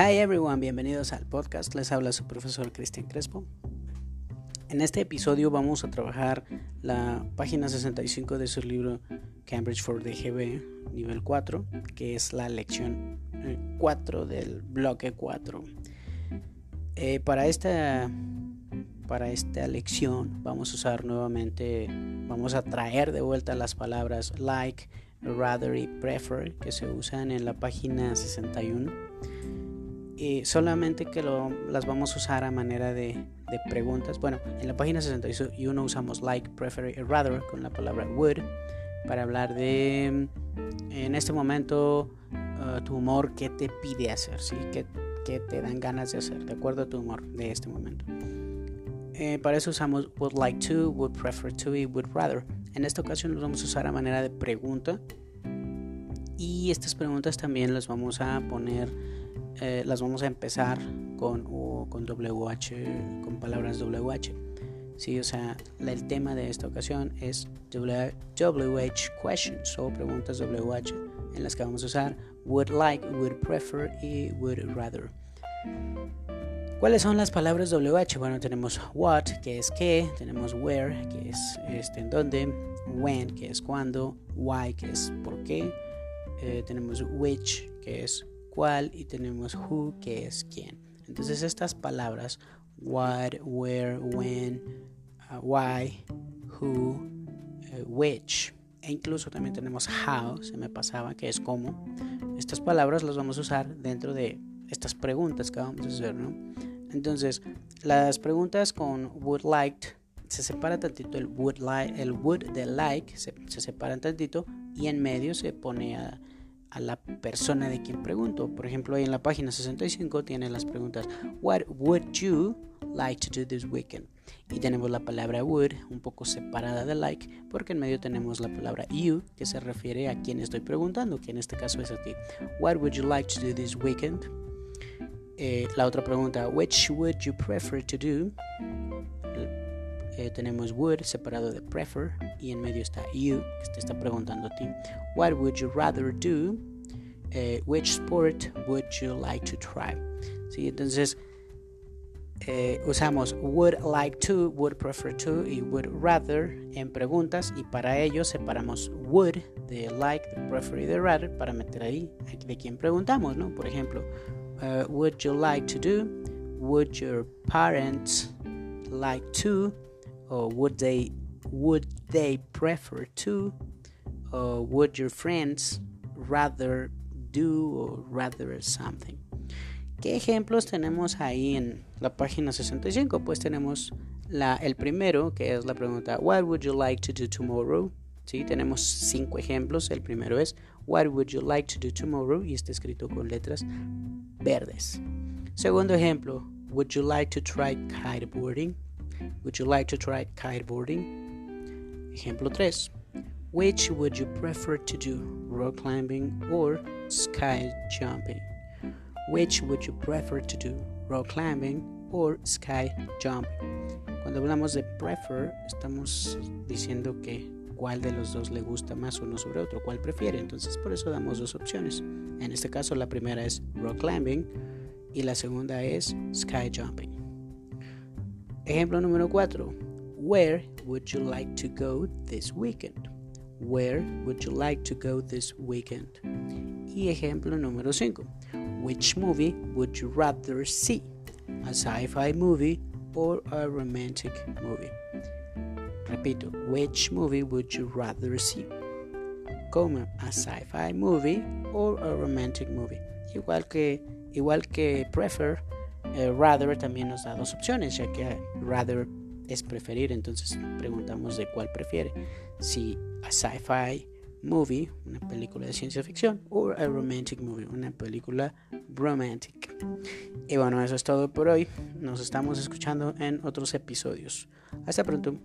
Hi everyone, bienvenidos al podcast. Les habla su profesor Cristian Crespo. En este episodio vamos a trabajar la página 65 de su libro Cambridge for DGB nivel 4, que es la lección 4 eh, del bloque 4. Eh, para esta para esta lección vamos a usar nuevamente, vamos a traer de vuelta las palabras like, rather y prefer que se usan en la página 61 solamente que las vamos a usar a manera de, preguntas. Bueno, en la página 61 usamos like, prefer y rather con la palabra would para hablar de en este momento uh, tu humor, qué te pide hacer, ¿sí? ¿Qué, ¿Qué, te dan ganas de hacer de acuerdo a tu humor de este momento. Eh, para eso usamos would like to, would prefer to y would rather. En esta ocasión los vamos a usar a manera de pregunta y estas preguntas también las vamos a poner eh, las vamos a empezar con, con WH, con palabras WH. Sí, o sea, el tema de esta ocasión es WH questions o preguntas WH en las que vamos a usar would like, would prefer y would rather. ¿Cuáles son las palabras WH? Bueno, tenemos what, que es qué, tenemos where, que es este, en dónde, when, que es cuándo, why, que es por qué, eh, tenemos which, que es cuál y tenemos who que es quién. Entonces estas palabras what, where, when, uh, why, who, uh, which e incluso también tenemos how, se me pasaba, que es cómo. Estas palabras las vamos a usar dentro de estas preguntas que vamos a hacer, ¿no? Entonces, las preguntas con would like se separa tantito el would like, el would de like se, se separan tantito y en medio se pone a a la persona de quien pregunto. Por ejemplo, ahí en la página 65 tiene las preguntas What would you like to do this weekend? Y tenemos la palabra would un poco separada de like porque en medio tenemos la palabra you que se refiere a quien estoy preguntando, que en este caso es a ti. What would you like to do this weekend? Eh, la otra pregunta, which would you prefer to do? Eh, tenemos would separado de prefer y en medio está you que te está preguntando a ti. What would you rather do? Eh, which sport would you like to try? Entonces eh, usamos would like to, would prefer to y would rather en preguntas y para ello separamos would de like, de prefer y de rather para meter ahí de quién preguntamos, ¿no? Por ejemplo, uh, would you like to do? Would your parents like to? or would they would they prefer to or would your friends rather do or rather something ¿Qué ejemplos tenemos ahí en la página 65? Pues tenemos el primero, que es la pregunta What would you like to do tomorrow? ¿Sí? Tenemos cinco ejemplos. El primero es What would you like to do tomorrow? Y está escrito con letras verdes. Segundo ejemplo, Would you like to try kiteboarding? Would you like to try kiteboarding? Ejemplo 3. Which would you prefer to do, rock climbing or sky jumping? Which would you prefer to do, rock climbing or sky jumping? Cuando hablamos de prefer, estamos diciendo que cuál de los dos le gusta más uno sobre otro, cuál prefiere. Entonces, por eso damos dos opciones. En este caso, la primera es rock climbing y la segunda es sky jumping. Ejemplo número 4. Where would you like to go this weekend? Where would you like to go this weekend? Y ejemplo número 5. Which movie would you rather see? A sci-fi movie or a romantic movie? Repito, which movie would you rather see? Como a sci-fi movie or a romantic movie. Igual que igual que prefer eh, rather también nos da dos opciones, ya que rather es preferir, entonces preguntamos de cuál prefiere. Si a sci-fi movie, una película de ciencia ficción, o a romantic movie, una película romantic. Y bueno, eso es todo por hoy. Nos estamos escuchando en otros episodios. Hasta pronto.